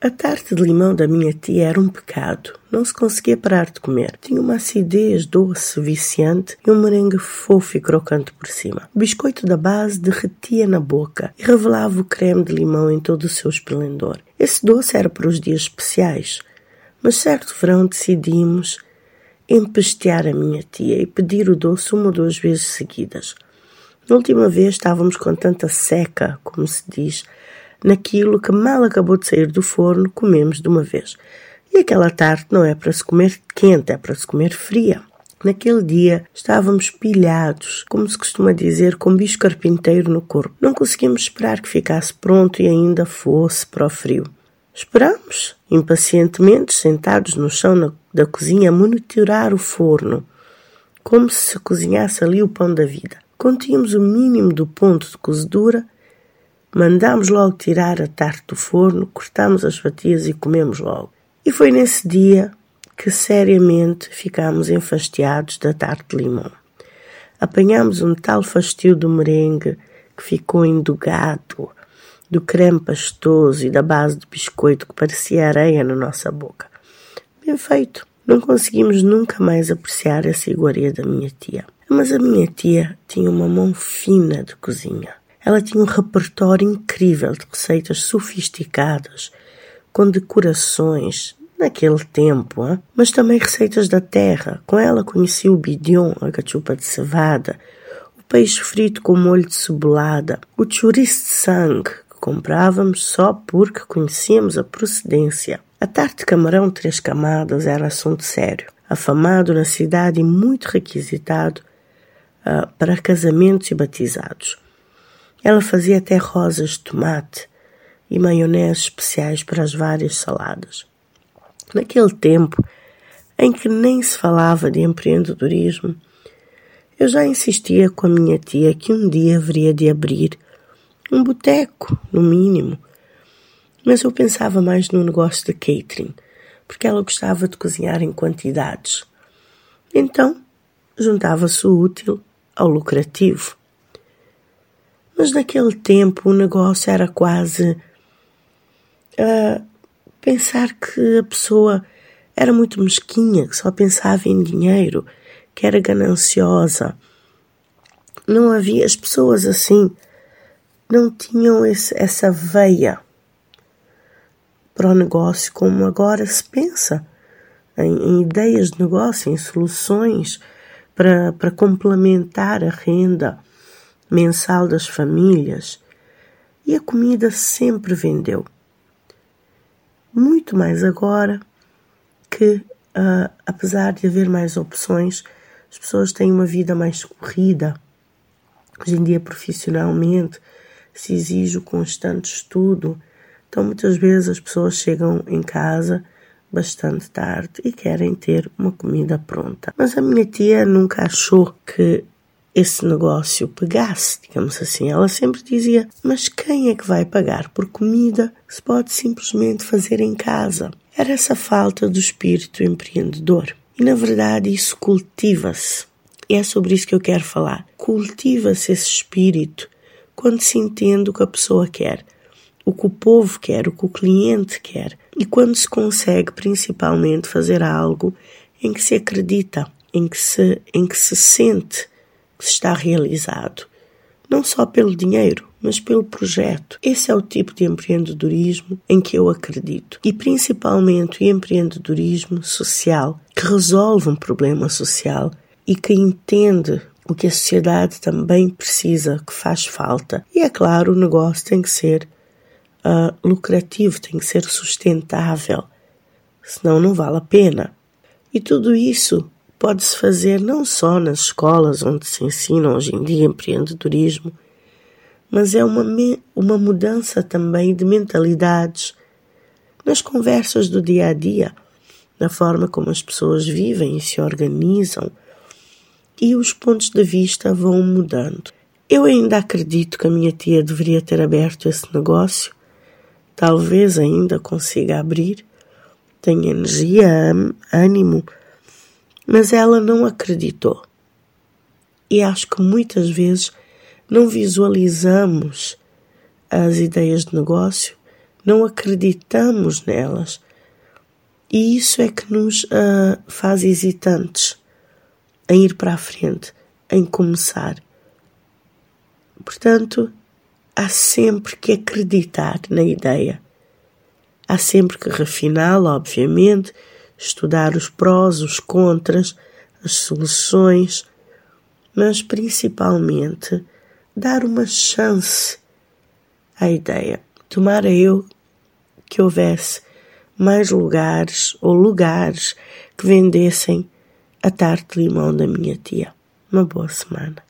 A tarte de limão da minha tia era um pecado. Não se conseguia parar de comer. Tinha uma acidez doce, viciante e um merengue fofo e crocante por cima. O biscoito da base derretia na boca e revelava o creme de limão em todo o seu esplendor. Esse doce era para os dias especiais. Mas certo verão decidimos empestear a minha tia e pedir o doce uma ou duas vezes seguidas. Na última vez estávamos com tanta seca, como se diz, naquilo que mal acabou de sair do forno, comemos de uma vez. E aquela tarte não é para se comer quente, é para se comer fria. Naquele dia estávamos pilhados, como se costuma dizer, com bicho carpinteiro no corpo. Não conseguimos esperar que ficasse pronto e ainda fosse para o frio. Esperamos, impacientemente, sentados no chão da cozinha, a monitorar o forno, como se se cozinhasse ali o pão da vida. Continhamos o mínimo do ponto de cozedura Mandámos logo tirar a tarte do forno, cortámos as fatias e comemos logo. E foi nesse dia que seriamente ficámos enfastiados da tarte de limão. Apanhámos um tal fastio do merengue que ficou endugado, do creme pastoso e da base de biscoito que parecia areia na nossa boca. Bem feito. Não conseguimos nunca mais apreciar essa iguaria da minha tia. Mas a minha tia tinha uma mão fina de cozinha. Ela tinha um repertório incrível de receitas sofisticadas, com decorações, naquele tempo, hein? mas também receitas da terra. Com ela conheci o bidion, a cachupa de cevada, o peixe frito com molho de cebolada, o chouriço de sangue, que comprávamos só porque conhecíamos a procedência. A tarte de camarão três camadas era assunto sério, afamado na cidade e muito requisitado uh, para casamentos e batizados. Ela fazia até rosas de tomate e maionese especiais para as várias saladas. Naquele tempo em que nem se falava de empreendedorismo, eu já insistia com a minha tia que um dia haveria de abrir um boteco, no mínimo. Mas eu pensava mais no negócio de catering, porque ela gostava de cozinhar em quantidades. Então, juntava-se o útil ao lucrativo. Mas naquele tempo o negócio era quase uh, pensar que a pessoa era muito mesquinha, que só pensava em dinheiro, que era gananciosa. Não havia as pessoas assim, não tinham esse, essa veia para o negócio como agora se pensa em, em ideias de negócio, em soluções para, para complementar a renda mensal das famílias e a comida sempre vendeu. Muito mais agora que, uh, apesar de haver mais opções, as pessoas têm uma vida mais corrida. Hoje em dia, profissionalmente, se exige o constante estudo. Então, muitas vezes as pessoas chegam em casa bastante tarde e querem ter uma comida pronta. Mas a minha tia nunca achou que esse negócio pegasse, digamos assim. Ela sempre dizia: Mas quem é que vai pagar por comida se pode simplesmente fazer em casa? Era essa falta do espírito empreendedor. E na verdade isso cultiva-se. E é sobre isso que eu quero falar. Cultiva-se esse espírito quando se entende o que a pessoa quer, o que o povo quer, o que o cliente quer, e quando se consegue principalmente fazer algo em que se acredita, em que se, em que se sente que está realizado, não só pelo dinheiro, mas pelo projeto. Esse é o tipo de empreendedorismo em que eu acredito. E principalmente o empreendedorismo social, que resolve um problema social e que entende o que a sociedade também precisa, que faz falta. E é claro, o negócio tem que ser uh, lucrativo, tem que ser sustentável, senão não vale a pena. E tudo isso pode-se fazer não só nas escolas onde se ensina hoje em dia empreendedorismo, mas é uma, uma mudança também de mentalidades nas conversas do dia a dia, na forma como as pessoas vivem e se organizam, e os pontos de vista vão mudando. Eu ainda acredito que a minha tia deveria ter aberto esse negócio, talvez ainda consiga abrir, tem energia, ânimo mas ela não acreditou. E acho que muitas vezes não visualizamos as ideias de negócio, não acreditamos nelas. E isso é que nos uh, faz hesitantes em ir para a frente, em começar. Portanto, há sempre que acreditar na ideia. Há sempre que refiná-la, obviamente, estudar os prós, os contras, as soluções, mas principalmente dar uma chance à ideia. Tomara eu que houvesse mais lugares ou lugares que vendessem a tarte de limão da minha tia. Uma boa semana.